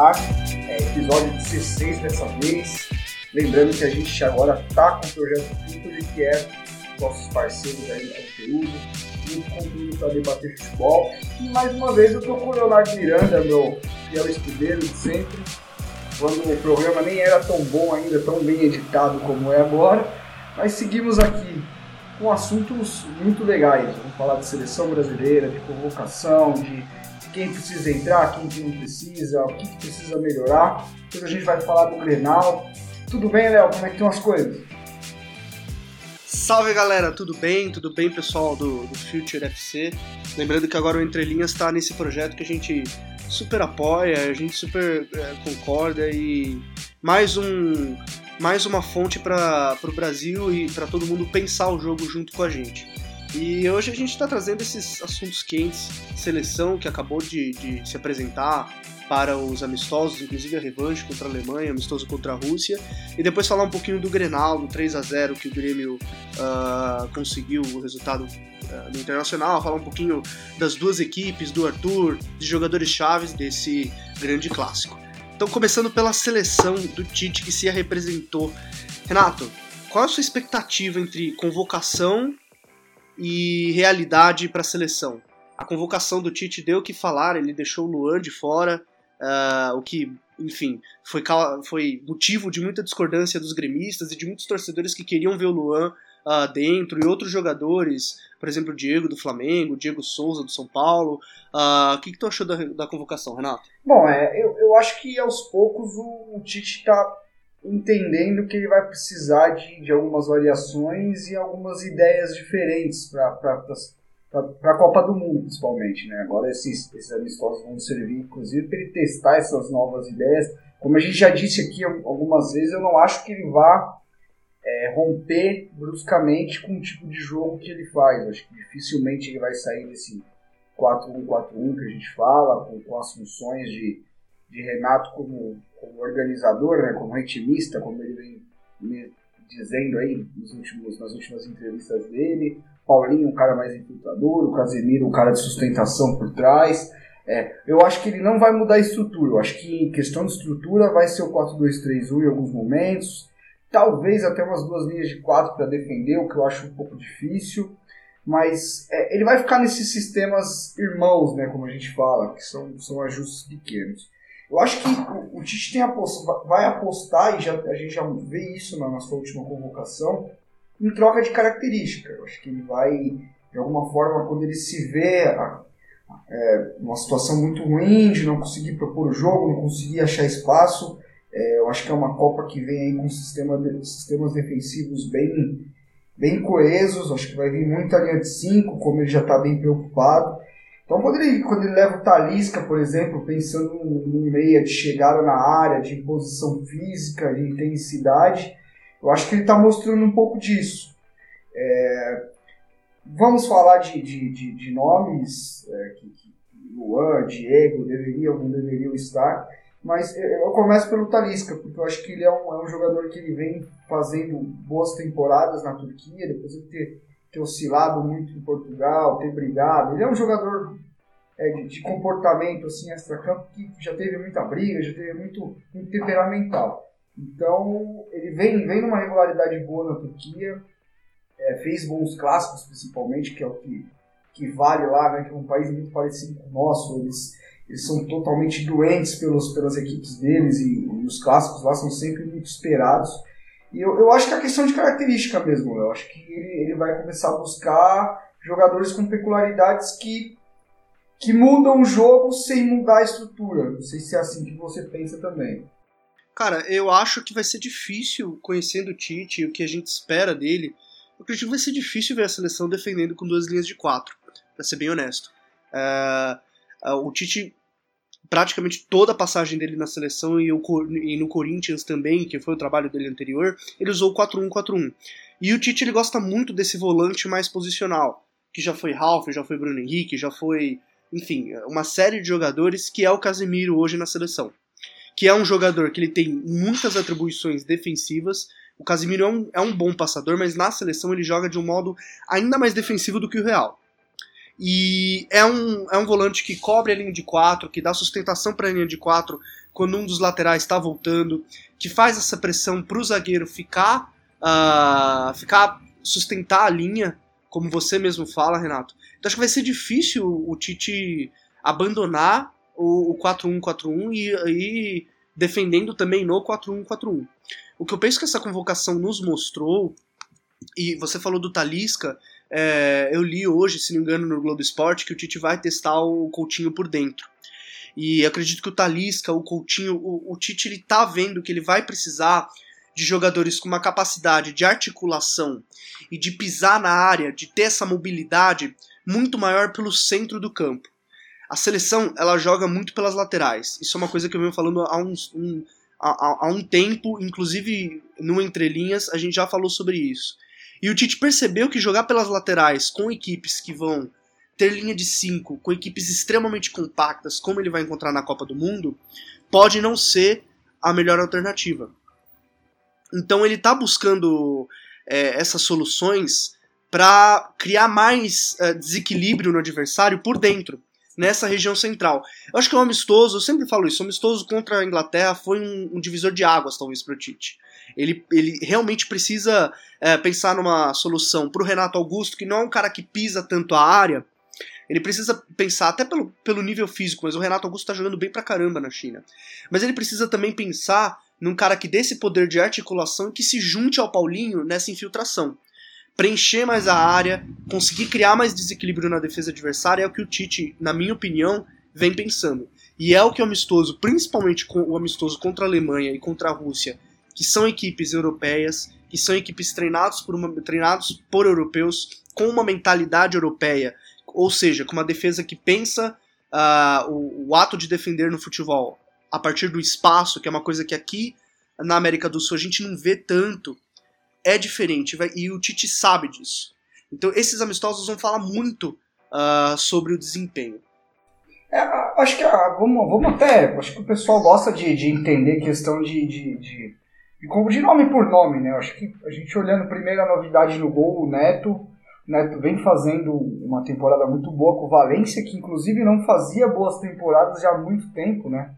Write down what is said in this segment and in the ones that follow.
Ar, é, episódio 16 dessa vez. Lembrando que a gente agora tá com o projeto Futuri, que é nossos parceiros aí no conteúdo, muito conteúdo para debater futebol. E mais uma vez eu tô com o Leonardo Miranda, meu fiel escudeiro de sempre, quando o programa nem era tão bom ainda, tão bem editado como é agora. Mas seguimos aqui com assuntos muito legais. Vamos falar de seleção brasileira, de convocação, de quem precisa entrar, quem que não precisa, o que, que precisa melhorar. Depois a gente vai falar do Grenal. Tudo bem, Léo? Como é que estão as coisas? Salve galera, tudo bem? Tudo bem pessoal do, do Future FC? Lembrando que agora o Entre Linhas está nesse projeto que a gente super apoia, a gente super é, concorda e mais um mais uma fonte para o Brasil e para todo mundo pensar o jogo junto com a gente. E hoje a gente está trazendo esses assuntos quentes, seleção que acabou de, de se apresentar para os amistosos, inclusive a revanche contra a Alemanha, amistoso contra a Rússia, e depois falar um pouquinho do Grenal, do 3 a 0 que o Grêmio ah, conseguiu o resultado ah, no Internacional, falar um pouquinho das duas equipes, do Arthur, de jogadores chaves desse grande clássico. Então, começando pela seleção do Tite que se representou. Renato, qual a sua expectativa entre convocação e realidade para a seleção? A convocação do Tite deu o que falar, ele deixou o Luan de fora, ah, o que, enfim, foi, foi motivo de muita discordância dos gremistas e de muitos torcedores que queriam ver o Luan ah, dentro e outros jogadores, por exemplo, o Diego do Flamengo, o Diego Souza do São Paulo. Ah, o que, que tu achou da, da convocação, Renato? Bom, é, eu, eu acho que aos poucos o, o Tite está entendendo que ele vai precisar de, de algumas variações e algumas ideias diferentes para a Copa do Mundo, principalmente. Né? Agora esses, esses amistosos vão servir, inclusive, para ele testar essas novas ideias. Como a gente já disse aqui algumas vezes, eu não acho que ele vá é, romper bruscamente com o tipo de jogo que ele faz. Eu acho que dificilmente ele vai sair desse 4-1-4-1 que a gente fala, com, com as funções de, de Renato como, como organizador, né, como ritmista, como ele vem me dizendo aí nos últimos, nas últimas entrevistas dele. Paulinho, um cara mais infiltrador, o Casemiro, um cara de sustentação por trás. É, eu acho que ele não vai mudar a estrutura. Eu acho que em questão de estrutura vai ser o 4-2-3-1 em alguns momentos. Talvez até umas duas linhas de quatro para defender, o que eu acho um pouco difícil. Mas é, ele vai ficar nesses sistemas irmãos, né, como a gente fala, que são, são ajustes pequenos. Eu acho que o, o Tite tem apost, vai apostar, e já, a gente já vê isso na, na sua última convocação, em troca de característica. Eu acho que ele vai, de alguma forma, quando ele se vê a, é, uma situação muito ruim de não conseguir propor o jogo, não conseguir achar espaço, é, eu acho que é uma Copa que vem aí com sistema de, sistemas defensivos bem, bem coesos, acho que vai vir muita linha de 5, como ele já está bem preocupado. Então, quando ele, quando ele leva o Talisca, por exemplo, pensando num meia de chegada na área, de imposição física, de intensidade, eu acho que ele está mostrando um pouco disso. É, vamos falar de, de, de, de nomes é, que, que Luan, Diego deveriam ou não deveriam estar, mas eu começo pelo Talisca, porque eu acho que ele é um, é um jogador que ele vem fazendo boas temporadas na Turquia, depois de ter, ter oscilado muito em Portugal, ter brigado. Ele é um jogador é, de, de, comportamento assim, extra-campo que já teve muita briga, já teve muito, muito temperamental. Então, ele vem, vem numa regularidade boa na Turquia, é, fez bons clássicos principalmente, que é o que, que vale lá, né, que é um país muito parecido com o nosso, eles eles são totalmente doentes pelos, pelas equipes deles e, e, os clássicos lá são sempre muito esperados. E eu, eu acho que é questão de característica mesmo, eu acho que ele, ele vai começar a buscar jogadores com peculiaridades que, que mudam o jogo sem mudar a estrutura. Não sei se é assim que você pensa também. Cara, eu acho que vai ser difícil, conhecendo o Tite o que a gente espera dele, eu acredito que vai ser difícil ver a seleção defendendo com duas linhas de quatro, para ser bem honesto. É, é, o Tite, praticamente toda a passagem dele na seleção e, o, e, no Corinthians também, que foi o trabalho dele anterior, ele usou o 4-1-4-1. E o Tite ele gosta muito desse volante mais posicional, que já foi Ralf, já foi Bruno Henrique, já foi, enfim, uma série de jogadores que é o Casemiro hoje na seleção. Que é um jogador que ele tem muitas atribuições defensivas. O Casemiro é um, é um bom passador, mas na seleção ele joga de um modo ainda mais defensivo do que o Real. E é um, é um volante que cobre a linha de quatro, que dá sustentação para a linha de quatro quando um dos laterais está voltando, que faz essa pressão para o zagueiro ficar, uh, ficar sustentar a linha, como você mesmo fala, Renato. Então acho que vai ser difícil o Tite abandonar o, o 4-1-4-1 e, e defendendo também no 4-1-4-1. O que eu penso que essa convocação nos mostrou, e você falou do Talisca, é, eu li hoje, se não me engano, no Globo Esporte, que o Tite vai testar o Coutinho por dentro. E acredito que o Talisca, o Coutinho, o, o Tite ele tá vendo que ele vai precisar de jogadores com uma capacidade de articulação e de pisar na área, de ter essa mobilidade muito maior pelo centro do campo. A seleção ela joga muito pelas laterais. Isso é uma coisa que eu venho falando há, uns, um, há, há um tempo, inclusive no Entrelinhas a gente já falou sobre isso. E o Tite percebeu que jogar pelas laterais com equipes que vão ter linha de 5, com equipes extremamente compactas, como ele vai encontrar na Copa do Mundo, pode não ser a melhor alternativa. Então ele está buscando é, essas soluções para criar mais é, desequilíbrio no adversário por dentro, nessa região central. Eu acho que o amistoso, eu sempre falo isso, o amistoso contra a Inglaterra foi um, um divisor de águas, talvez, para o Tite. Ele, ele realmente precisa é, pensar numa solução para o Renato Augusto, que não é um cara que pisa tanto a área. Ele precisa pensar, até pelo, pelo nível físico, mas o Renato Augusto está jogando bem pra caramba na China. Mas ele precisa também pensar num cara que dê esse poder de articulação e que se junte ao Paulinho nessa infiltração. Preencher mais a área, conseguir criar mais desequilíbrio na defesa adversária é o que o Tite, na minha opinião, vem pensando. E é o que o amistoso, principalmente o amistoso contra a Alemanha e contra a Rússia, que são equipes europeias, que são equipes treinados por, uma, treinados por europeus, com uma mentalidade europeia, ou seja, com uma defesa que pensa uh, o, o, ato de defender no futebol a partir do espaço, que é uma coisa que aqui na América do Sul a gente não vê tanto, é diferente, e o Tite sabe disso. Então esses amistosos vão falar muito uh, sobre o desempenho. É, acho que ah, vamos, vamos até. Acho que o pessoal gosta de, de entender questão de, de, de de nome por nome, né? Eu acho que a gente olhando primeiro a novidade no gol, o Neto. O Neto vem fazendo uma temporada muito boa com o Valência, que inclusive não fazia boas temporadas já há muito tempo, né?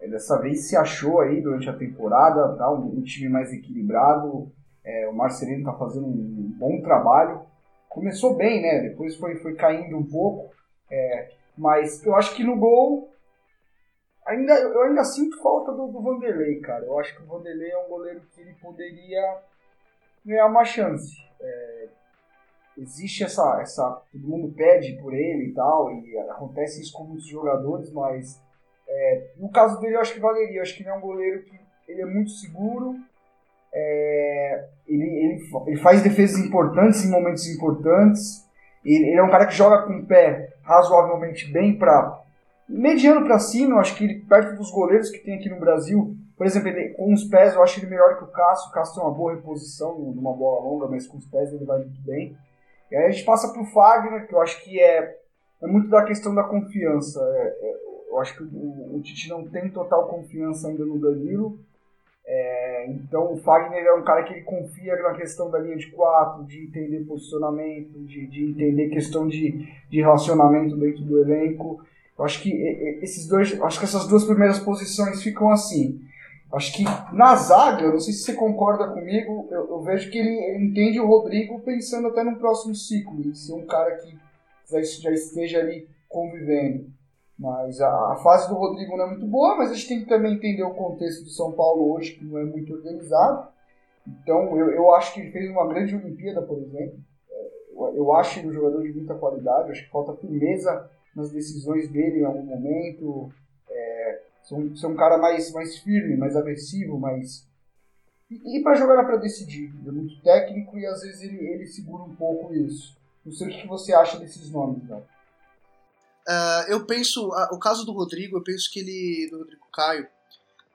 Dessa vez se achou aí durante a temporada, tá? um, um time mais equilibrado. É, o Marcelino tá fazendo um bom trabalho. Começou bem, né? Depois foi, foi caindo um pouco. É, mas eu acho que no gol Ainda, eu ainda sinto falta do, do Vanderlei, cara. Eu acho que o Vanderlei é um goleiro que ele poderia ganhar uma chance. É, existe essa, essa. Todo mundo pede por ele e tal, e acontece isso com muitos jogadores, mas é, no caso dele eu acho que valeria. Eu acho que ele é um goleiro que ele é muito seguro. É, ele, ele, ele faz defesas importantes em momentos importantes. Ele, ele é um cara que joga com o pé razoavelmente bem para mediano para cima, eu acho que ele, perto dos goleiros que tem aqui no Brasil, por exemplo, ele, com os pés eu acho ele melhor que o Cássio. O Cássio tem uma boa reposição numa bola longa, mas com os pés ele vai muito bem. E aí a gente passa pro Fagner, que eu acho que é, é muito da questão da confiança. É, é, eu acho que o, o, Tite não tem total confiança ainda no Danilo. É, então o Fagner é um cara que ele confia na questão da linha de quatro, de entender posicionamento, de, de entender questão de, de relacionamento dentro do elenco. Eu acho que esses dois, acho que essas duas primeiras posições ficam assim. Acho que na zaga, não sei se você concorda comigo, eu, eu vejo que ele, ele, entende o Rodrigo pensando até no próximo ciclo, e ser um cara que já, já esteja ali convivendo. Mas a, a, fase do Rodrigo não é muito boa, mas a gente tem que também entender o contexto do São Paulo hoje, que não é muito organizado. Então eu, eu acho que ele fez uma grande Olimpíada, por exemplo. É, eu, eu acho ele um jogador de muita qualidade, acho que falta firmeza nas decisões dele em algum momento. É, sou um cara mais, mais firme, mais agressivo, mais, E, e para jogar para decidir, ele é muito técnico e às vezes ele, ele segura um pouco isso. Não sei o que você acha desses nomes, né? Uh, eu penso, uh, o caso do Rodrigo, eu penso que ele, do Rodrigo Caio,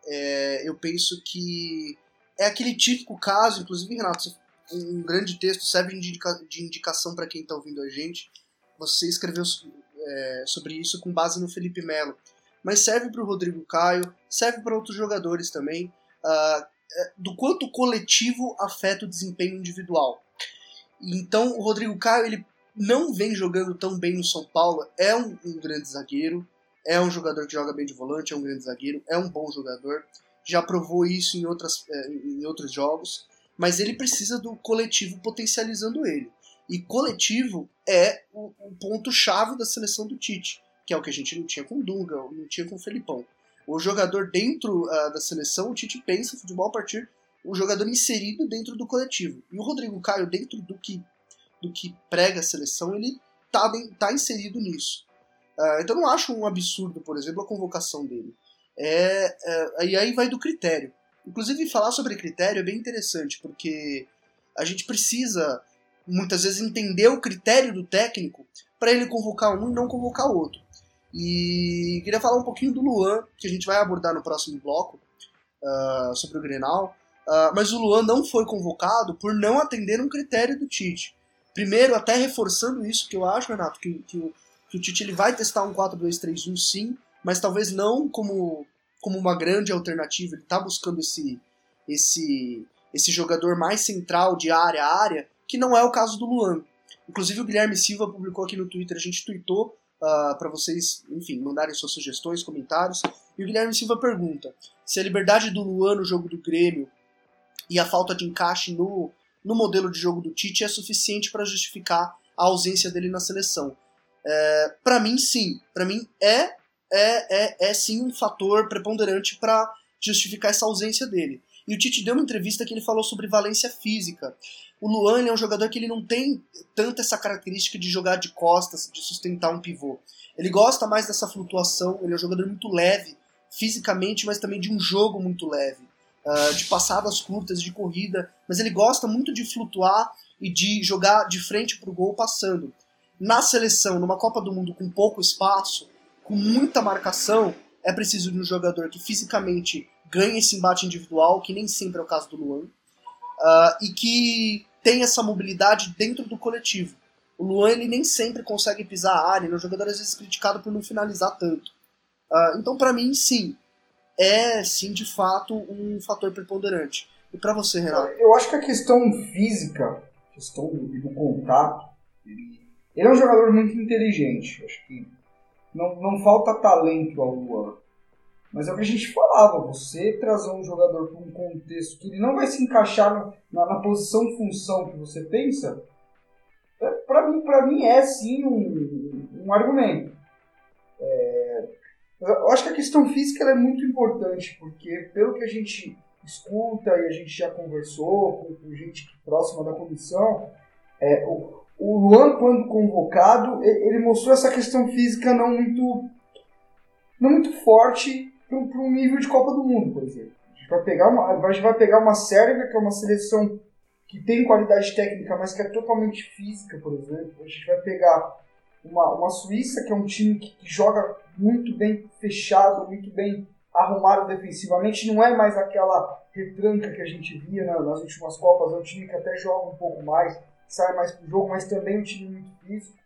é, eu penso que é aquele típico caso, inclusive, Renato, um grande texto serve de, indica, de indicação para quem está ouvindo a gente. Você escreveu é, sobre isso com base no Felipe Melo. Mas serve para o Rodrigo Caio, serve para outros jogadores também, uh, do quanto o coletivo afeta o desempenho individual. Então, o Rodrigo Caio, ele não vem jogando tão bem no São Paulo, é um, um grande zagueiro, é um jogador que joga bem de volante, é um grande zagueiro, é um bom jogador, já provou isso em, outras, é, em outros jogos, mas ele precisa do coletivo potencializando ele. E coletivo é o, o ponto-chave da seleção do Tite, que é o que a gente não tinha com o Dunga, não tinha com o Felipão. O jogador dentro uh, da seleção, o Tite pensa futebol a partir o jogador inserido dentro do coletivo. E o Rodrigo Caio, dentro do que do que prega a seleção, ele tá, tá inserido nisso. Uh, então não acho um absurdo, por exemplo, a convocação dele. É, é, e aí vai do critério. Inclusive, falar sobre critério é bem interessante, porque a gente precisa, muitas vezes, entender o critério do técnico para ele convocar um e não convocar outro. E queria falar um pouquinho do Luan, que a gente vai abordar no próximo bloco, uh, sobre o Grenal. Uh, mas o Luan não foi convocado por não atender um critério do Tite. Primeiro, até reforçando isso que eu acho, Renato, que, que, o, que o Tite ele vai testar um 4-2-3-1 sim, mas talvez não como, como uma grande alternativa. Ele está buscando esse, esse, esse jogador mais central de área a área, que não é o caso do Luan. Inclusive o Guilherme Silva publicou aqui no Twitter, a gente tweetou uh, ah, para vocês, enfim, mandarem suas sugestões, comentários. E o Guilherme Silva pergunta se a liberdade do Luan no jogo do Grêmio e a falta de encaixe no, no modelo de jogo do Tite é suficiente para justificar a ausência dele na seleção. É, para mim, sim. Para mim, é, é, é, é sim um fator preponderante para justificar essa ausência dele. E o Tite deu uma entrevista que ele falou sobre valência física. O Luan é um jogador que ele não tem tanta essa característica de jogar de costas, de sustentar um pivô. Ele gosta mais dessa flutuação, ele é um jogador muito leve fisicamente, mas também de um jogo muito leve uh, de passadas curtas, de corrida, mas ele gosta muito de flutuar e de jogar de frente para o gol passando. Na seleção, numa Copa do Mundo com pouco espaço, com muita marcação, é preciso de um jogador que fisicamente ganhe esse embate individual, que nem sempre é o caso do Luan, uh, e que tem essa mobilidade dentro do coletivo. O Luan ele nem sempre consegue pisar a área, ele é um jogador às vezes criticado por não finalizar tanto. Uh, então, para mim, sim, é, sim, de fato, um fator preponderante. E para você, Renato? Eu acho que a questão física, questão do, contato, ele, ele, é um jogador muito inteligente. Acho que não, não falta talento ao Luan. Mas é o que a gente falava, você trazer um jogador para um contexto que ele não vai se encaixar na, na posição função que você pensa, é, para mim, mim é sim um, um argumento. É, eu acho que a questão física é muito importante, porque pelo que a gente escuta e a gente já conversou com, com gente próxima da comissão, é, o, o Luan, quando convocado, ele mostrou essa questão física não muito, não muito forte para um nível de Copa do Mundo, por exemplo. A gente vai pegar uma, a gente vai pegar uma Sérvia, que é uma seleção que tem qualidade técnica, mas que é totalmente física, por exemplo. A gente vai pegar uma, uma Suíça, que é um time que, que joga muito bem fechado, muito bem arrumado defensivamente. Não é mais aquela retranca que a gente via nas últimas Copas. É um time que até joga um pouco mais, sai mais pro jogo, mas também é um time muito físico.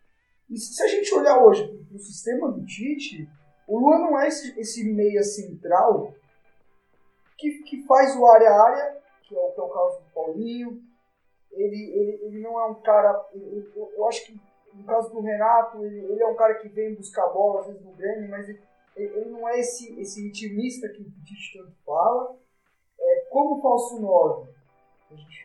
E se a gente olhar hoje para o sistema do Tite, o Luan não é esse, esse meia central que, que faz o área-área, que, é o, que é o caso do Paulinho. Ele, ele, ele não é um cara. Eu, eu, acho que no caso do Renato, ele, ele, é um cara que vem buscar bola, às vezes no Grêmio, mas ele, ele não é esse, esse intimista que o Tite tanto fala. É, como falso 9,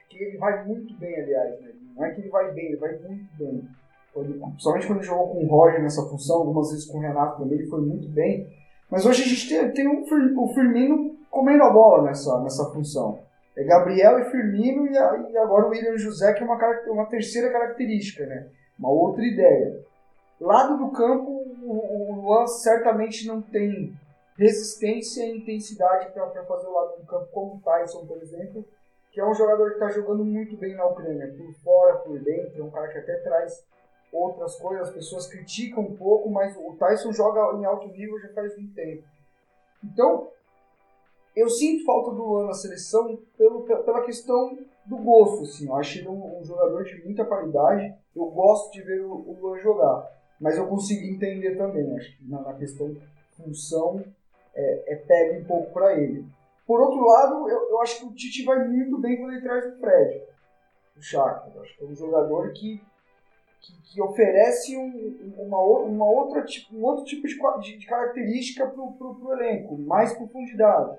que ele vai muito bem, aliás, né? não é que ele vai bem, ele vai muito bem. Principalmente quando jogou com o Roger nessa função, algumas vezes com o Renato também, ele foi muito bem. Mas hoje a gente tem, tem um, o Firmino comendo a bola nessa, nessa função. É Gabriel e Firmino e, a, e agora o William José, que é uma, uma terceira característica, né? uma outra ideia. Lado do campo, o Luan certamente não tem resistência e intensidade para fazer o lado do campo, como o Tyson, por exemplo. que é um jogador que está jogando muito bem na Ucrânia, por fora, por dentro, é um cara que até traz outras coisas, as pessoas criticam um pouco, mas o Tyson joga em alto nível já faz muito tempo. Então, eu sinto falta do Luan na seleção pelo, pela questão do gosto, assim, eu acho ele um, um jogador de muita qualidade, eu gosto de ver o, o Luan jogar, mas eu consigo entender também, acho que na, na questão função é, é pega um pouco para ele. Por outro lado, eu, eu, acho que o Tite vai muito bem quando ele traz o Fred, o Shakhtar. Acho que é um jogador que, que, que oferece um, uma, uma outra, um outro tipo de, de, característica para o elenco, mais profundidade.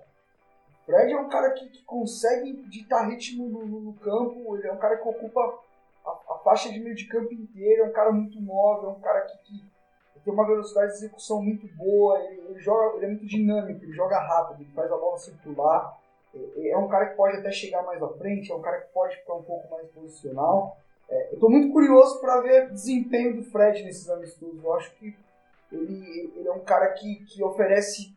O Fred é um cara que, que consegue ditar ritmo no, no, no, campo, ele é um cara que ocupa a, a, faixa de meio de campo inteiro, é um cara muito móvel, é um cara que, que tem uma velocidade de execução muito boa, ele, ele, joga, ele é muito dinâmico, ele joga rápido, ele faz a bola circular. É, é um cara que pode até chegar mais à frente, é um cara que pode ficar um pouco mais posicional. É, eu estou muito curioso para ver o desempenho do Fred nesses amistosos. Eu acho que ele, ele é um cara que, que oferece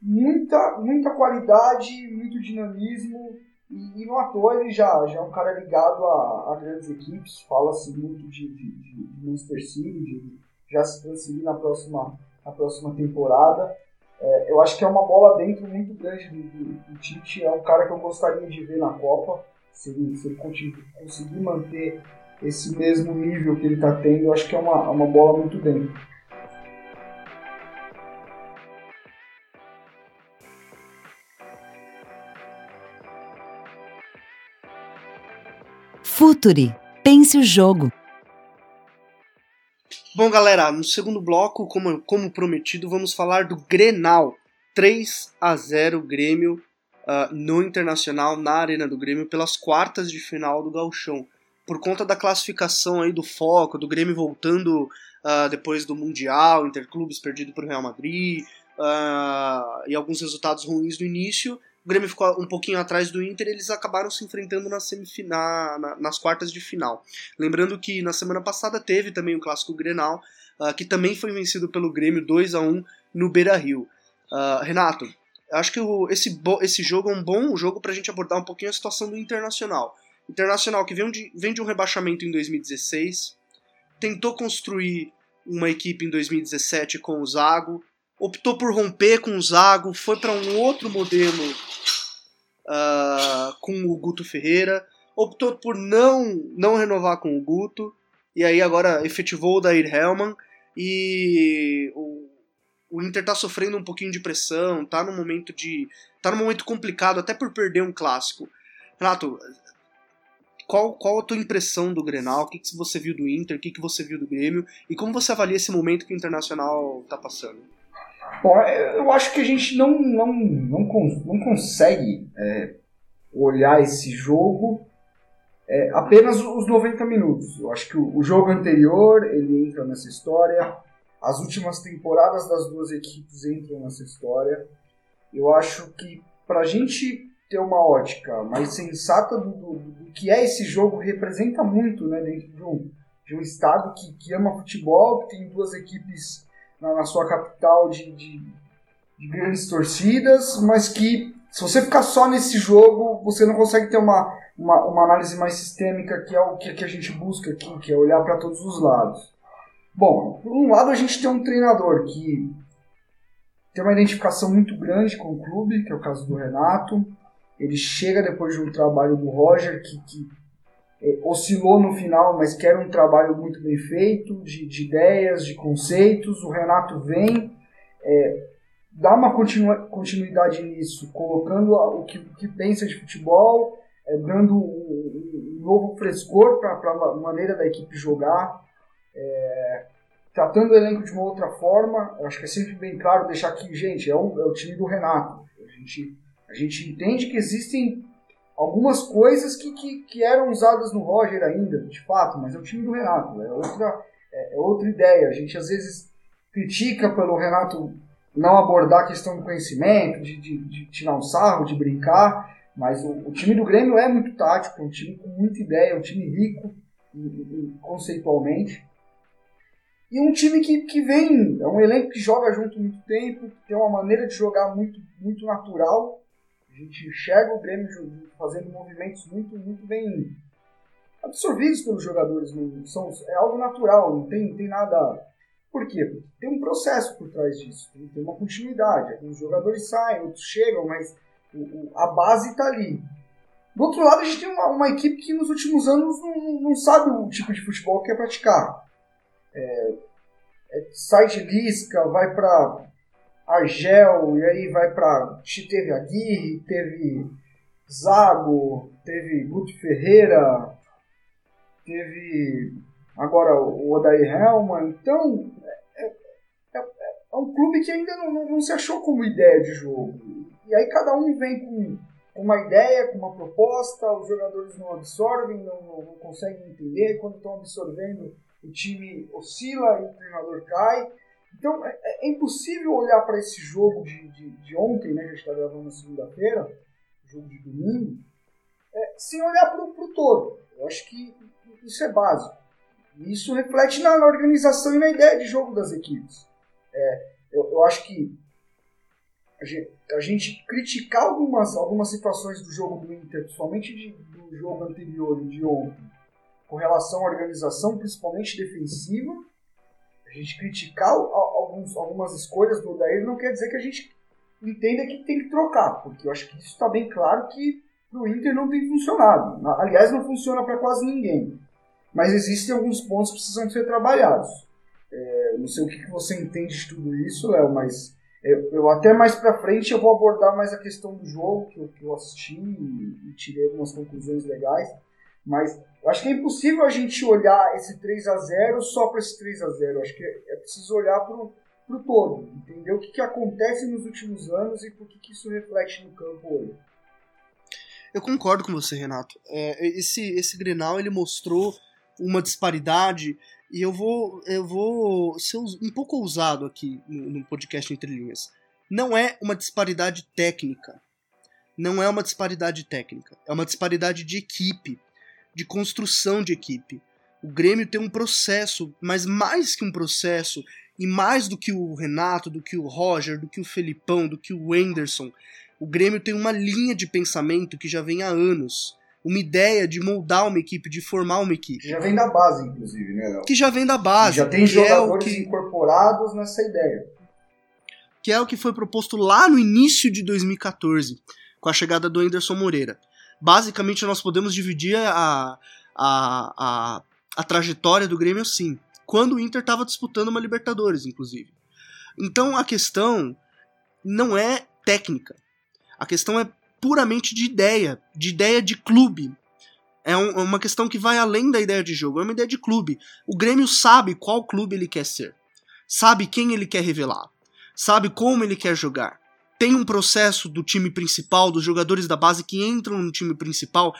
muita, muita qualidade, muito dinamismo. E, e ator ele já, já é um cara ligado a, a grandes equipes. Fala-se muito de, de, de Manchester City, de já se transferir na próxima, na próxima temporada. É, eu acho que é uma bola dentro muito grande do, do, do, Tite. É um cara que eu gostaria de ver na Copa. Se ele, se ele conseguir manter esse mesmo nível que ele está tendo, eu acho que é uma, uma bola muito dentro. Futuri. Pense o jogo. Bom, galera, no segundo bloco, como, como prometido, vamos falar do Grenal. 3 a 0 Grêmio uh, no Internacional, na Arena do Grêmio, pelas quartas de final do Gauchão. Por conta da classificação aí do foco, do Grêmio voltando uh, depois do Mundial, Interclubes perdido para o Real Madrid, uh, e alguns resultados ruins no início, o Grêmio ficou um pouquinho atrás do Inter, eles acabaram se enfrentando na semifinal, na, nas quartas de final. Lembrando que na semana passada teve também o clássico Grenal, uh, que também foi vencido pelo Grêmio 2 a 1 no Beira-Rio. Uh, Renato, acho que o, esse, esse jogo é um bom jogo para a gente abordar um pouquinho a situação do Internacional. Internacional que vem de, vem de um rebaixamento em 2016, tentou construir uma equipe em 2017 com o Zago, optou por romper com o Zago, foi para um outro modelo uh, com o Guto Ferreira, optou por não não renovar com o Guto e aí agora efetivou o Dair Hellman e o, o Inter tá sofrendo um pouquinho de pressão, tá num momento de tá num momento complicado até por perder um clássico. Renato, qual, qual a tua impressão do Grenal? O que, que você viu do Inter? O que, que você viu do Grêmio? E como você avalia esse momento que o Internacional tá passando? Bom, é, eu acho que a gente não, não, não, não consegue é, olhar esse jogo é, apenas os 90 minutos. Eu acho que o, o, jogo anterior ele entra nessa história, as últimas temporadas das duas equipes entram nessa história. Eu acho que para a gente ter uma ótica mais sensata do, do, do, que é esse jogo, representa muito né, dentro de um, de um estado que, que ama futebol, que tem duas equipes na, na sua capital de, de, de, grandes torcidas, mas que se você ficar só nesse jogo, você não consegue ter uma, uma, uma análise mais sistêmica, que é o que, a gente busca aqui, que é olhar para todos os lados. Bom, por um lado a gente tem um treinador que tem uma identificação muito grande com o clube, que é o caso do Renato. Ele chega depois de um trabalho do Roger, que, que é, oscilou no final, mas que era um trabalho muito bem feito, de, de ideias, de conceitos. O Renato vem, é, dá uma continua, continuidade nisso, colocando o que, o que pensa de futebol, é, dando um, um, novo frescor para a maneira da equipe jogar, é, tratando o elenco de uma outra forma. Acho que é sempre bem claro deixar que, gente, é o, é o time do Renato. A gente, a gente entende que existem algumas coisas que, que, que, eram usadas no Roger ainda, de fato, mas é o time do Renato, é outra, é, é outra ideia. A gente às vezes critica pelo Renato não abordar a questão do conhecimento, de, de, de tirar um sarro, de brincar, mas o, o, time do Grêmio é muito tático, é um time com muita ideia, é um time rico conceitualmente. E um time que, que vem, é um elenco que joga junto muito tempo, tem uma maneira de jogar muito, muito natural, A gente enxerga o Grêmio fazendo movimentos muito, muito bem absorvidos pelos jogadores. São, é algo natural, não tem, tem nada. Por quê? Tem um processo por trás disso, tem, uma continuidade. Alguns jogadores saem, outros chegam, mas a base está ali. Do outro lado, a gente tem uma, uma equipe que nos últimos anos não, não- sabe o tipo de futebol que quer praticar. É, é, Lisca, vai para Argel, e aí vai para. Teve Aguirre, teve Zago, teve Guto Ferreira, teve agora o Odair Helman. Então, é, é- é- um clube que ainda não, não- não se achou como ideia de jogo. E aí cada um vem com com uma ideia, com uma proposta, os jogadores não absorvem, não, não- não conseguem entender. Quando estão absorvendo, o time oscila e o treinador cai. Então é, é impossível olhar para esse jogo de, de, de ontem, né, que a gente está gravando na segunda-feira, jogo de domingo, é, sem olhar para o todo. Eu acho que isso é básico. E isso reflete na, na organização e na ideia de jogo das equipes. É, eu, eu acho que a gente, a gente criticar algumas, algumas situações do jogo do Inter, principalmente de- do jogo anterior e de ontem, com relação à organização, principalmente defensiva, a gente criticar al- alguns, algumas escolhas do Odair não quer dizer que a gente entenda que tem que trocar, porque eu acho que isso está bem claro que pro Inter não tem funcionado. Na- Aliás, não funciona para quase ninguém. Mas existem alguns pontos que precisam ser trabalhados. É, não sei o que você entende de tudo isso, Léo, mas eu, eu até mais pra frente eu vou abordar mais a questão do jogo que eu, que eu assisti e, e tirei algumas conclusões legais. Mas eu acho que é impossível a gente olhar esse 3 a 0 só para esse 3 a 0 Eu acho que é, é preciso olhar pro, pro todo, entender o que, que acontece nos últimos anos e por que, que isso reflete no campo hoje. Eu concordo com você, Renato. É, esse, esse Grenal ele mostrou uma disparidade e eu vou, eu vou ser um pouco ousado aqui no, no podcast Entre Linhas. Não é uma disparidade técnica. Não é uma disparidade técnica. É uma disparidade de equipe, de construção de equipe. O Grêmio tem um processo, mas mais que um processo, e mais do que o Renato, do que o Roger, do que o Felipão, do que o Wenderson, o Grêmio tem uma linha de pensamento que já vem há anos. Uma ideia de moldar uma equipe, de formar uma equipe. Já vem da base, inclusive, né, Léo? Que já vem da base. Já tem é jogadores que, incorporados nessa ideia. que é o que foi proposto lá no início de 2014, com a chegada do Anderson Moreira. Basicamente, nós podemos dividir a, a, a, a trajetória do Grêmio assim. Quando o Inter estava disputando uma Libertadores, inclusive. Então a questão não é técnica. A questão é puramente de ideia, de ideia de clube. É um- uma questão que vai além da ideia de jogo, é uma ideia de clube. O Grêmio sabe qual clube ele quer ser, sabe quem ele quer revelar, sabe como ele quer jogar. Tem um processo do time principal, dos jogadores da base que entram no time principal,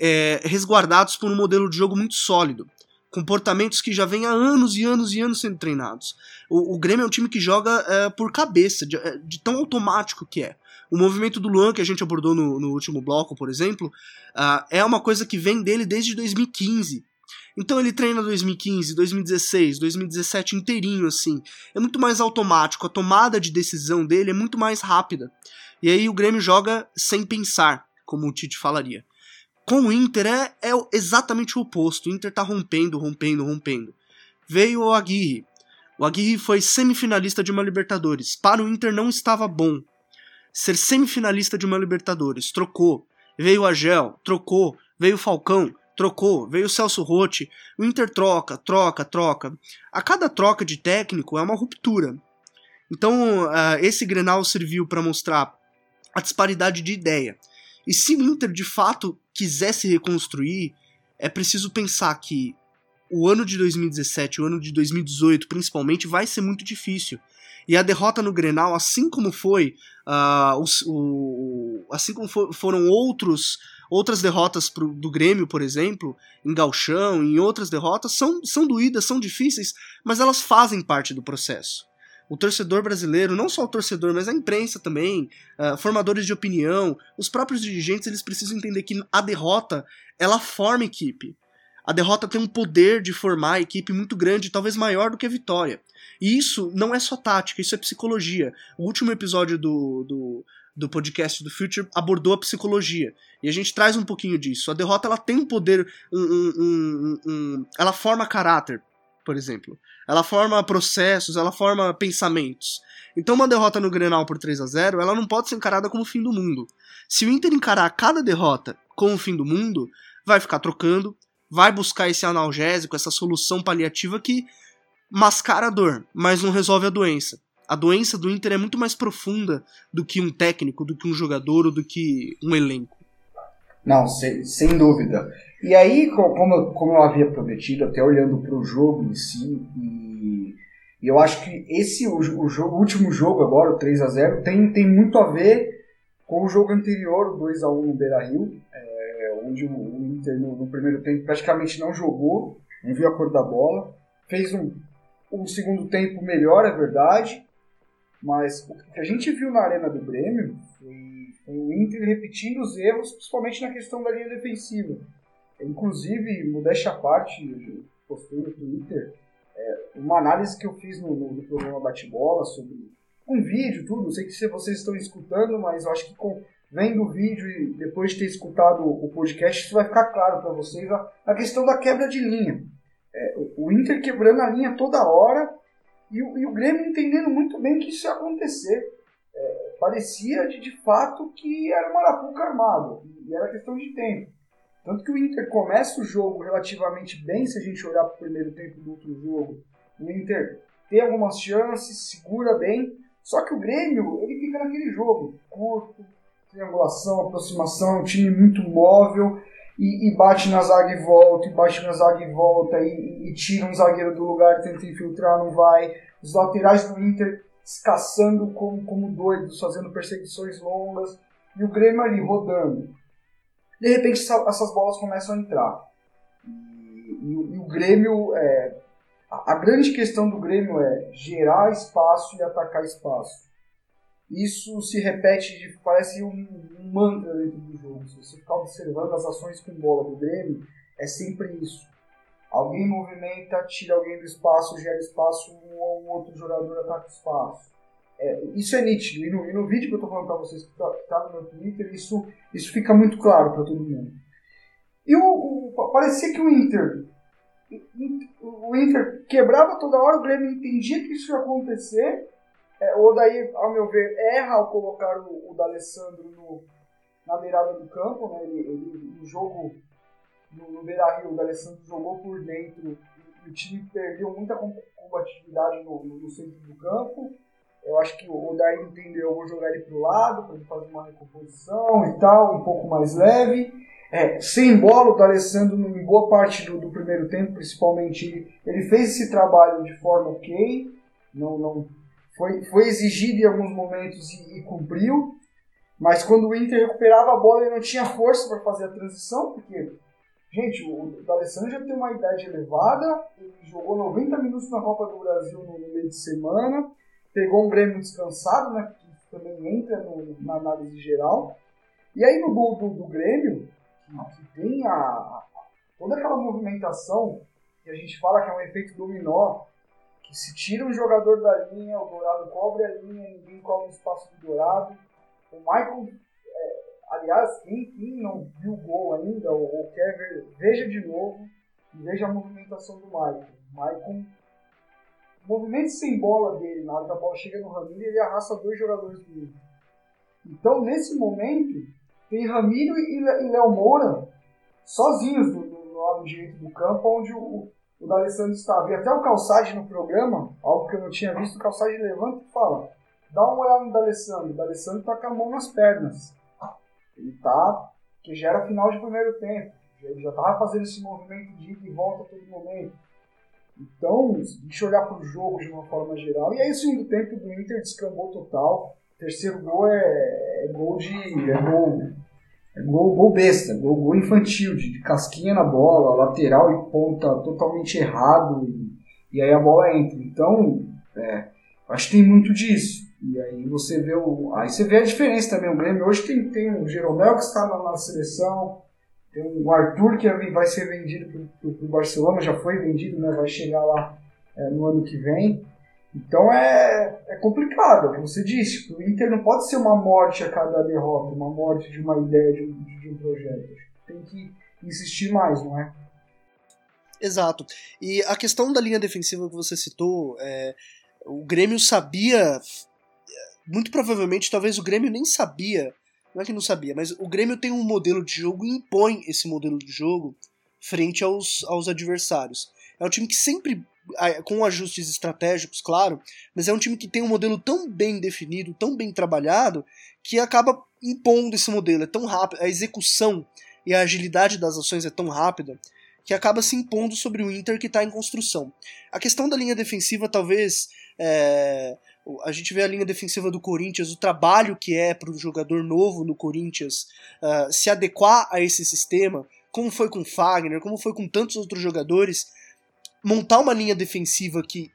é, resguardados por um modelo de jogo muito sólido. Comportamentos que já vêm há anos e anos e anos sendo treinados. O, o Grêmio é um time que joga é, por cabeça, de, é, de tão automático que é. O movimento do Luan, que a gente abordou no, no último bloco, por exemplo, ah, é uma coisa que vem dele desde 2015. Então ele treina 2015, 2016, 2017 inteirinho, assim. É muito mais automático, a tomada de decisão dele é muito mais rápida. E aí o Grêmio joga sem pensar, como o Tite falaria. Com o Inter é, é exatamente o oposto. O Inter tá rompendo, rompendo, rompendo. Veio o Aguirre. O Aguirre foi semifinalista de uma Libertadores. Para o Inter não estava bom ser semifinalista de uma Libertadores. Trocou. Veio o Agel, trocou. Veio o Falcão, trocou. Veio o Celso Rotti. O Inter troca, troca, troca. A cada troca de técnico é uma ruptura. Então, ah, esse Grenal serviu para mostrar a disparidade de ideia. E se o Inter de fato quiser se reconstruir, é preciso pensar que o ano de 2017, o ano de 2018 principalmente, vai ser muito difícil. E a derrota no Grenal, assim como foi, os- o- assim como fo- foram outros, outras derrotas pro- do Grêmio, por exemplo, em Galchão, em outras derrotas, são, são doídas, são difíceis, mas elas fazem parte do processo. O torcedor brasileiro, não só o torcedor, mas a imprensa também, ah, formadores de opinião, os próprios dirigentes, eles precisam entender que a derrota, ela forma equipe. A derrota tem um poder de formar a equipe muito grande, talvez maior do que a vitória. E isso não é só tática, isso é psicologia. O último episódio do, do, do podcast do Future abordou a psicologia. E a gente traz um pouquinho disso. A derrota ela tem um poder. Um, um, um, ela forma caráter, por exemplo. Ela forma processos, ela forma pensamentos. Então uma derrota no Grenal por 3 a 0 ela não pode ser encarada como o fim do mundo. Se o Inter encarar cada derrota como o fim do mundo, vai ficar trocando, vai buscar esse analgésico, essa solução paliativa que mascara a dor, mas não resolve a doença. A doença do Inter é muito mais profunda do que um técnico, do que um jogador ou do que um elenco. Não, sem, sem dúvida. E aí, como eu, como eu havia prometido, até olhando para o jogo em si, e, e, eu acho que esse o, o, jogo, o último jogo agora, o 3 a 0 tem, tem muito a ver com o jogo anterior, o 2 a 1 no Beira-Rio, é, onde o, o Inter no, no, primeiro tempo praticamente não jogou, não viu a cor da bola, fez um, um segundo tempo melhor, é verdade, mas o que a gente viu na arena do Grêmio foi, o Inter repetindo os erros, principalmente na questão da linha defensiva. Inclusive, modéstia à parte, postei no Twitter é, uma análise que eu fiz no, no, programa Bate-Bola sobre um vídeo, tudo. Eu sei que vocês estão escutando, mas eu acho que com, vendo o vídeo e depois de ter escutado o podcast, isso vai ficar claro para vocês a, a, questão da quebra de linha. É, o, o Inter quebrando a linha toda hora e o, e o Grêmio entendendo muito bem que isso ia acontecer. É, parecia de, de fato que era uma arapuca armado, e era questão de tempo. Tanto que o Inter começa o jogo relativamente bem, se a gente olhar para o primeiro tempo do outro jogo. O Inter tem algumas chances, segura bem, só que o Grêmio ele fica naquele jogo curto, triangulação, aproximação, um time muito móvel e, e, bate na zaga e volta, e bate na zaga e volta, e, e, tira um zagueiro do lugar, tenta infiltrar, não vai. Os laterais do Inter escaçando como, como doidos, fazendo perseguições longas, e o Grêmio ali rodando. De repente essas bolas começam a entrar. E, e o Grêmio, é, a, a grande questão do Grêmio é gerar espaço e atacar espaço isso se repete, parece um, um, mantra dentro do jogo. Se você ficar observando as ações com bola do Grêmio, é sempre isso. Alguém movimenta, tira alguém do espaço, gera espaço, um ou outro jogador ataca o espaço. É, isso é nítido. E no, e no, vídeo que eu estou falando para vocês, que está tá no meu Twitter, isso, isso fica muito claro para todo mundo. E o, o, parecia que o Inter, o Inter quebrava toda hora, o Grêmio entendia que isso ia acontecer, é, o Odair, ao meu ver, erra ao colocar o, o D'Alessandro no, na beirada do campo. Né? Ele, ele, no jogo no, no Beira-Rio, o D'Alessandro jogou por dentro e o time perdeu muita combatividade no, no, no, centro do campo. Eu acho que o Odair entendeu, eu vou jogar ele para o lado para ele fazer uma recomposição e tal, um pouco mais leve. É, sem bola, o D'Alessandro, em boa parte do, do primeiro tempo, principalmente, ele fez esse trabalho de forma ok, não, não foi, foi exigido em alguns momentos e, e cumpriu, mas quando o Inter recuperava a bola ele não tinha força para fazer a transição, porque, gente, o D'Alessandro já tem uma idade elevada, ele jogou 90 minutos na Copa do Brasil no, meio de semana, pegou um Grêmio descansado, né, que também entra no, na análise geral, e aí no gol do, do Grêmio, que, tem a, a, toda aquela movimentação que a gente fala que é um efeito dominó, se tira um jogador da linha, o Dourado cobre a linha, ninguém cobre o espaço do Dourado. O Michael, é, aliás, quem, quem, não viu o gol ainda ou, ou, quer ver, veja de novo e veja a movimentação do Michael. O Michael, movimento sem bola dele, na hora que a bola chega no Ramiro, ele arrasta dois jogadores do Inter. Então, nesse momento, tem Ramiro e Léo Moura sozinhos do lado direito do campo, onde o, o D'Alessandro estava. E até o Calçade no programa, algo que eu não tinha visto, o Calçade levanta e fala: dá uma olhada no D'Alessandro. O D'Alessandro tá com a mão nas pernas. Ele tá. que já era final de primeiro tempo. Ele já tava fazendo esse movimento de ida e volta a todo momento. Então, deixa eu olhar para o jogo de uma forma geral. E aí, o segundo tempo do Inter descambou total. Terceiro gol é, é gol de. É gol é gol, gol besta, gol, gol infantil, de, de, casquinha na bola, lateral e ponta totalmente errado, e, e aí a bola entra. Então, é, acho que tem muito disso. E aí você vê o. Aí você vê a diferença também. O Grêmio hoje tem, tem o Jeromel que está na, na seleção, tem o Arthur que vai ser vendido para o Barcelona, já foi vendido, né, vai chegar lá é, no ano que vem. Então é, é complicado, você disse. O Inter não pode ser uma morte a cada derrota, uma morte de uma ideia, de um, de um projeto. Tem que insistir mais, não é? Exato. E a questão da linha defensiva que você citou, é, o Grêmio sabia. Muito provavelmente, talvez o Grêmio nem sabia. Não é que não sabia, mas o Grêmio tem um modelo de jogo e impõe esse modelo de jogo frente aos, aos adversários. É um time que sempre com ajustes estratégicos, claro, mas é um time que tem um modelo tão bem definido, tão bem trabalhado, que acaba impondo esse modelo. É tão rápido, a execução e a agilidade das ações é tão rápida que acaba se impondo sobre o Inter que está em construção. A questão da linha defensiva, talvez. É, a gente vê a linha defensiva do Corinthians, o trabalho que é para o jogador novo no Corinthians uh, se adequar a esse sistema, como foi com Fagner, como foi com tantos outros jogadores, montar uma linha defensiva que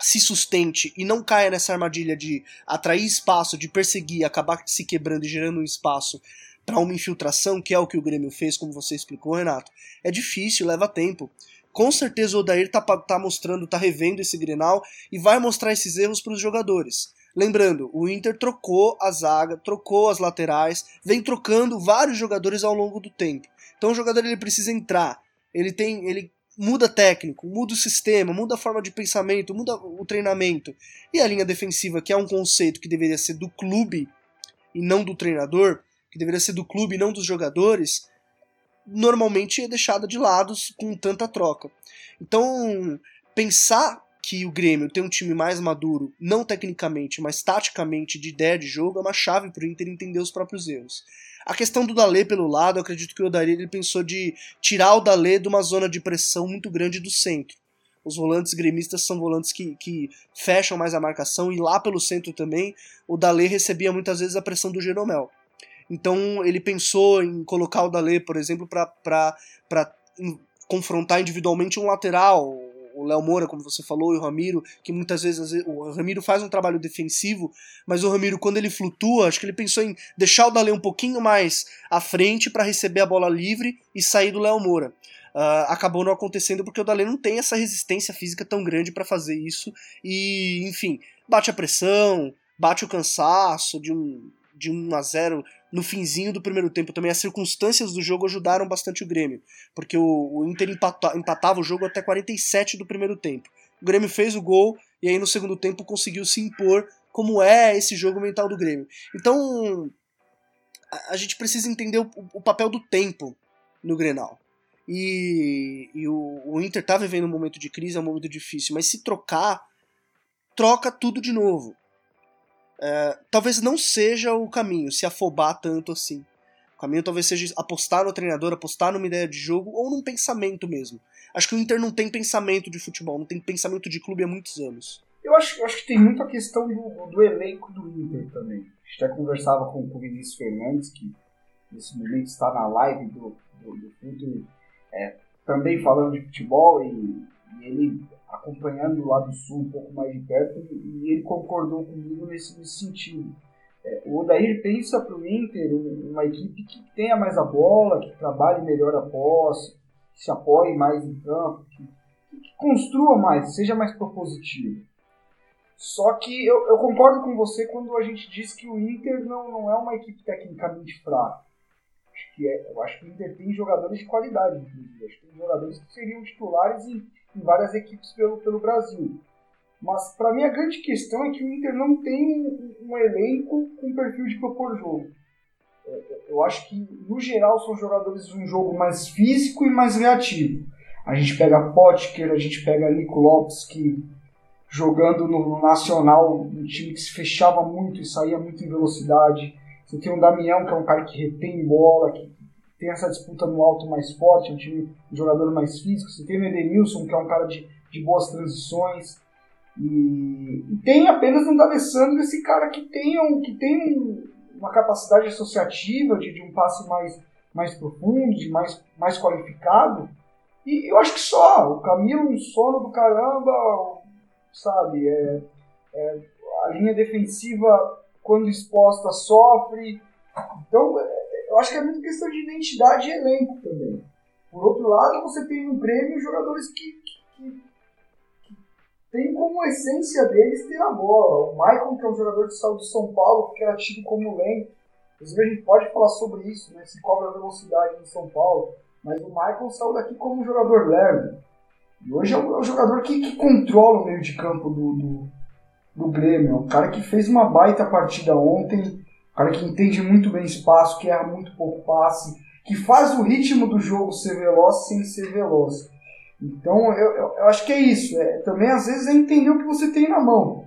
se sustente e não caia nessa armadilha de atrair espaço, de perseguir, acabar se quebrando e gerando um espaço para uma infiltração, que é o que o Grêmio fez, como você explicou, Renato, é difícil, leva tempo. Com certeza o Odair tá, tá mostrando, tá revendo esse Grenal e vai mostrar esses erros para os jogadores. Lembrando, o Inter trocou a zaga, trocou as laterais, vem trocando vários jogadores ao longo do tempo. Então o jogador ele precisa entrar, ele tem, ele muda técnico, muda o sistema, muda a forma de pensamento, muda o treinamento. E a linha defensiva, que é um conceito que deveria ser do clube e não do treinador, que deveria ser do clube e não dos jogadores, normalmente é deixada de lado com tanta troca. Então, pensar que o Grêmio tem um time mais maduro, não tecnicamente, mas taticamente, de ideia de jogo, é uma chave para o Inter entender os próprios erros. A questão do Dalê pelo lado, eu acredito que o Odair ele pensou de tirar o Dalê de uma zona de pressão muito grande do centro. Os volantes gremistas são volantes que, que fecham mais a marcação e lá pelo centro também o Dalê recebia muitas vezes a pressão do Jeromel. Então ele pensou em colocar o Dalê, por exemplo, para confrontar individualmente um lateral, o Léo Moura, como você falou, e o Ramiro, que muitas vezes o Ramiro faz um trabalho defensivo, mas o Ramiro, quando ele flutua, acho que ele pensou em deixar o Dalê um pouquinho mais à frente para receber a bola livre e sair do Léo Moura. Uh, acabou não acontecendo porque o Dalê não tem essa resistência física tão grande para fazer isso e, enfim, bate a pressão, bate o cansaço de um, de 1 a 0 no finzinho do primeiro tempo também. As circunstâncias do jogo ajudaram bastante o Grêmio, porque o, Inter empata, empatava o jogo até 47 do primeiro tempo. O Grêmio fez o gol e aí no segundo tempo conseguiu se impor como é esse jogo mental do Grêmio. Então a, a gente precisa entender o, o, papel do tempo no Grenal. E, e o, o, Inter tá vivendo um momento de crise, é um momento difícil, mas se trocar, troca tudo de novo. É, talvez não seja o caminho, se afobar tanto assim. O caminho talvez seja apostar no treinador, apostar numa ideia de jogo ou num pensamento mesmo. Acho que o Inter não tem pensamento de futebol, não tem pensamento de clube há muitos anos. Eu acho, eu acho que tem muito a questão do, do elenco do Inter também. A gente até conversava com, o Vinícius Fernandes, que nesse momento está na live do, do, do é, também falando de futebol, e, e ele acompanhando lá do Sul um pouco mais de perto e ele concordou comigo nesse, nesse sentido. É, o Odair pensa para o Inter uma equipe que tenha mais a bola, que trabalhe melhor a posse, que se apoie mais em campo, que, que construa mais, seja mais propositivo. Só que eu, eu, concordo com você quando a gente diz que o Inter não, não é uma equipe tecnicamente fraca. Acho que é, eu acho que o Inter tem jogadores de qualidade, inclusive. Acho que tem jogadores que seriam titulares em em várias equipes pelo, pelo Brasil. Mas para mim a grande questão é que o Inter não tem um, elenco com perfil de propor jogo. É, é, eu acho que, no geral, são jogadores de um jogo mais físico e mais reativo. A gente pega Potker, a gente pega Nico Lopes, que jogando no Nacional, um time que se fechava muito e saía muito em velocidade. Você tem o Damião, que é um cara que retém bola, que tem essa disputa no alto mais forte, um time um jogador mais físico. Você tem o Edenilson, que é um cara de, de boas transições. E, e tem apenas no D'Alessandro esse cara que tem, um, que tem uma capacidade associativa de, de um passe mais, mais profundo, de mais, mais qualificado. E eu acho que só. O Camilo, um sono do caramba, sabe? É, é, a linha defensiva, quando exposta, sofre. Então, é, eu acho que é muito questão de identidade e elenco também. Por outro lado, você tem no Grêmio jogadores que, que, que têm como essência deles ter a bola. O Maicon, que é um jogador de saúde de São Paulo, que era tido como lento. Inclusive, a gente pode falar sobre isso, né? Se cobra velocidade no São Paulo. Mas o Maicon saiu daqui como um jogador leve. E hoje é um, é um jogador que, que, controla o meio de campo do, do, do Grêmio. É um cara que fez uma baita partida ontem. Cara que entende muito bem espaço, que erra muito pouco passe. Que faz o ritmo do jogo ser veloz sem ser veloz. Então, eu, eu, eu, acho que é isso. É, também, às vezes, é entender o que você tem na mão.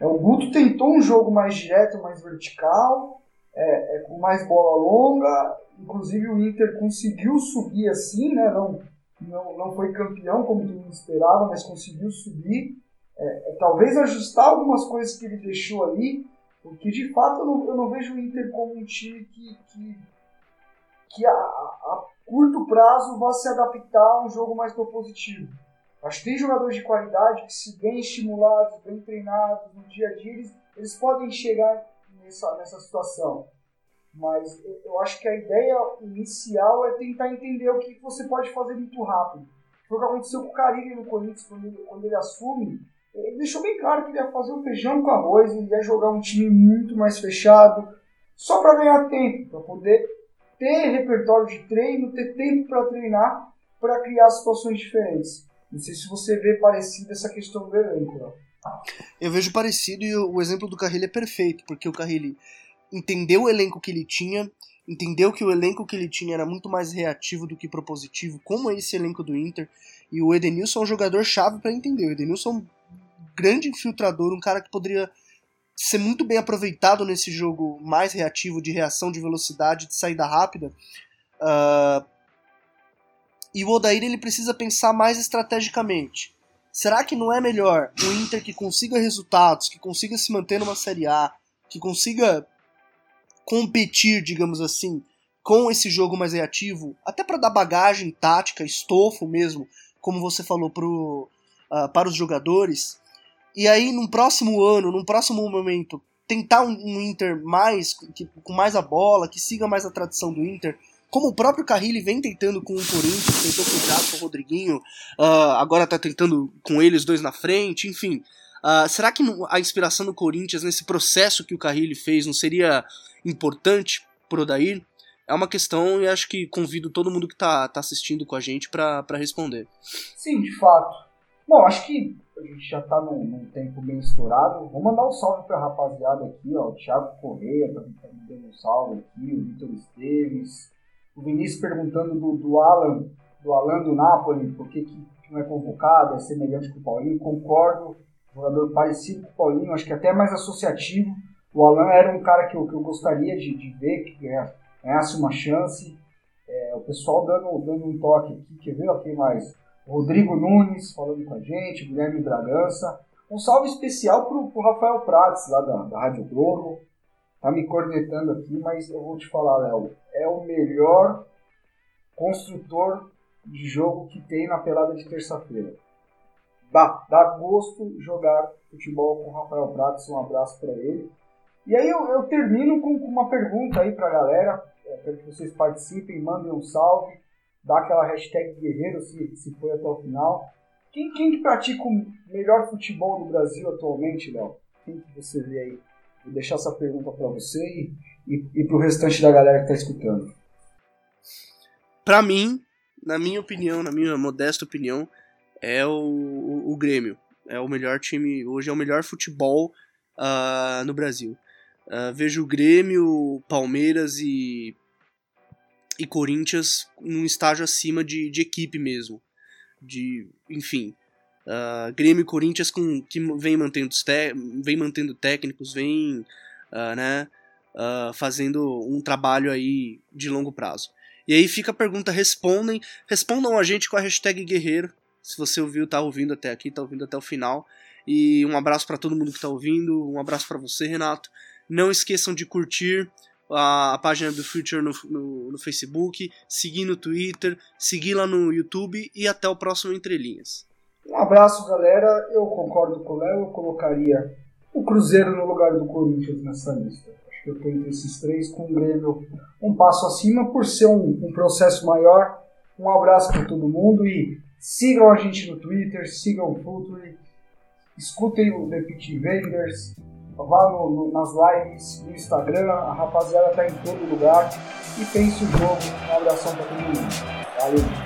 É, o Guto tentou um jogo mais direto, mais vertical, é, é, com mais bola longa. Inclusive, o Inter conseguiu subir assim, né? Não, não, não foi campeão, como todo mundo esperava, mas conseguiu subir. É, é, talvez ajustar algumas coisas que ele deixou ali, porque, de fato, eu não, eu não vejo o Inter como um time que, que, que a, a curto prazo vá se adaptar a um jogo mais propositivo. Que tem jogadores de qualidade que, se bem estimulados, bem treinados no dia a dia, eles, eles podem chegar nessa, nessa situação. Mas eu acho que a ideia inicial é tentar entender o que você pode fazer muito rápido. Foi o que aconteceu com o Carilli no Corinthians, quando ele, quando ele assume. Ele deixou bem claro que ele ia fazer o feijão com arroz, ele ia jogar um time muito mais fechado, só para ganhar tempo, para poder ter repertório de treino, ter tempo para treinar, para criar situações diferentes. Não sei se você vê parecido essa questão do elenco. Não. Eu vejo parecido e o exemplo do Carrilho é perfeito, porque o Carrilho entendeu o elenco que ele tinha, entendeu que o elenco que ele tinha era muito mais reativo do que propositivo, como é esse elenco do Inter, e o Edenilson é um jogador chave para entender. O Edenilson grande infiltrador, um cara que poderia ser muito bem aproveitado nesse jogo mais reativo, de reação, de velocidade, de saída rápida. Uh, e o Odair ele precisa pensar mais estrategicamente. Será que não é melhor o Inter que consiga resultados, que consiga se manter numa Série A, que consiga competir, digamos assim, com esse jogo mais reativo, até para dar bagagem tática, estofo mesmo, como você falou pro, uh, para os jogadores, e aí num próximo ano, num próximo momento, tentar um, um Inter mais que, com mais a bola, que siga mais a tradição do Inter, como o próprio Carrilli vem tentando com o Corinthians, tentou com o Thiago, com o Rodriguinho, uh, agora tá tentando com eles dois na frente, enfim. Uh, será que a inspiração do Corinthians nesse processo que o Carrilli fez não seria importante pro Odair? É uma questão e acho que convido todo mundo que tá, tá assistindo com a gente para responder. Sim, de fato. Bom, acho que a gente já está num, num, tempo bem estourado. Vou mandar um salve para a rapaziada aqui, ó. O Thiago Correia tá, me dando um salve aqui, o Vitor Esteves, o Vinícius perguntando do, do Alan, do Alan do Napoli, por que, que não é convocado, é semelhante com o Paulinho. Concordo, jogador parecido com o Paulinho, acho que até mais associativo. O Alan era um cara que eu, que eu gostaria de, de ver, que ganhasse uma chance. É, o pessoal dando, dando um toque aqui, quer ver? Aqui mais Rodrigo Nunes falando com a gente, Guilherme Bragança. Um salve especial pro, pro Rafael Prates, lá da, da Rádio Globo. Tá me cornetando aqui, mas eu vou te falar, Léo. É o melhor construtor de jogo que tem na pelada de terça-feira. Dá, dá gosto jogar futebol com o Rafael Prates. Um abraço para ele. E aí eu, eu termino com, uma pergunta aí pra galera. É, quero que vocês participem, mandem um salve dá aquela hashtag guerreiro se, se foi até o final. Quem, quem que pratica o melhor futebol do Brasil atualmente, Léo? Quem que você vê aí? Vou deixar essa pergunta para você e, e, e para o restante da galera que está escutando. Para mim, na minha opinião, na minha modesta opinião, é o, o, o, Grêmio. É o melhor time, hoje é o melhor futebol uh, no Brasil. Uh, vejo o Grêmio, Palmeiras e e Corinthians num estágio acima de, de equipe mesmo. De, enfim, uh, Grêmio e Corinthians com, que vem mantendo, vem mantendo técnicos, vem uh, né, uh, fazendo um trabalho aí de longo prazo. E aí fica a pergunta, respondem, respondam a gente com a hashtag guerreiro, se você ouviu, tá ouvindo até aqui, tá ouvindo até o final. E um abraço para todo mundo que tá ouvindo, um abraço para você, Renato. Não esqueçam de curtir, a, a página do Future no, no, no, Facebook, seguir no Twitter, seguir lá no YouTube e até o próximo Entre Linhas. Um abraço, galera. Eu concordo com o Léo, eu colocaria o Cruzeiro no lugar do Corinthians nessa lista. Acho que eu estou entre esses três, com o Grêmio um passo acima, por ser um, um processo maior. Um abraço para todo mundo e sigam a gente no Twitter, sigam o Future. escutem o The Pitch Invaders, vá no, no, nas lives no Instagram, a rapaziada tá em todo lugar e pense o jogo. Um abração para todo mundo. Valeu!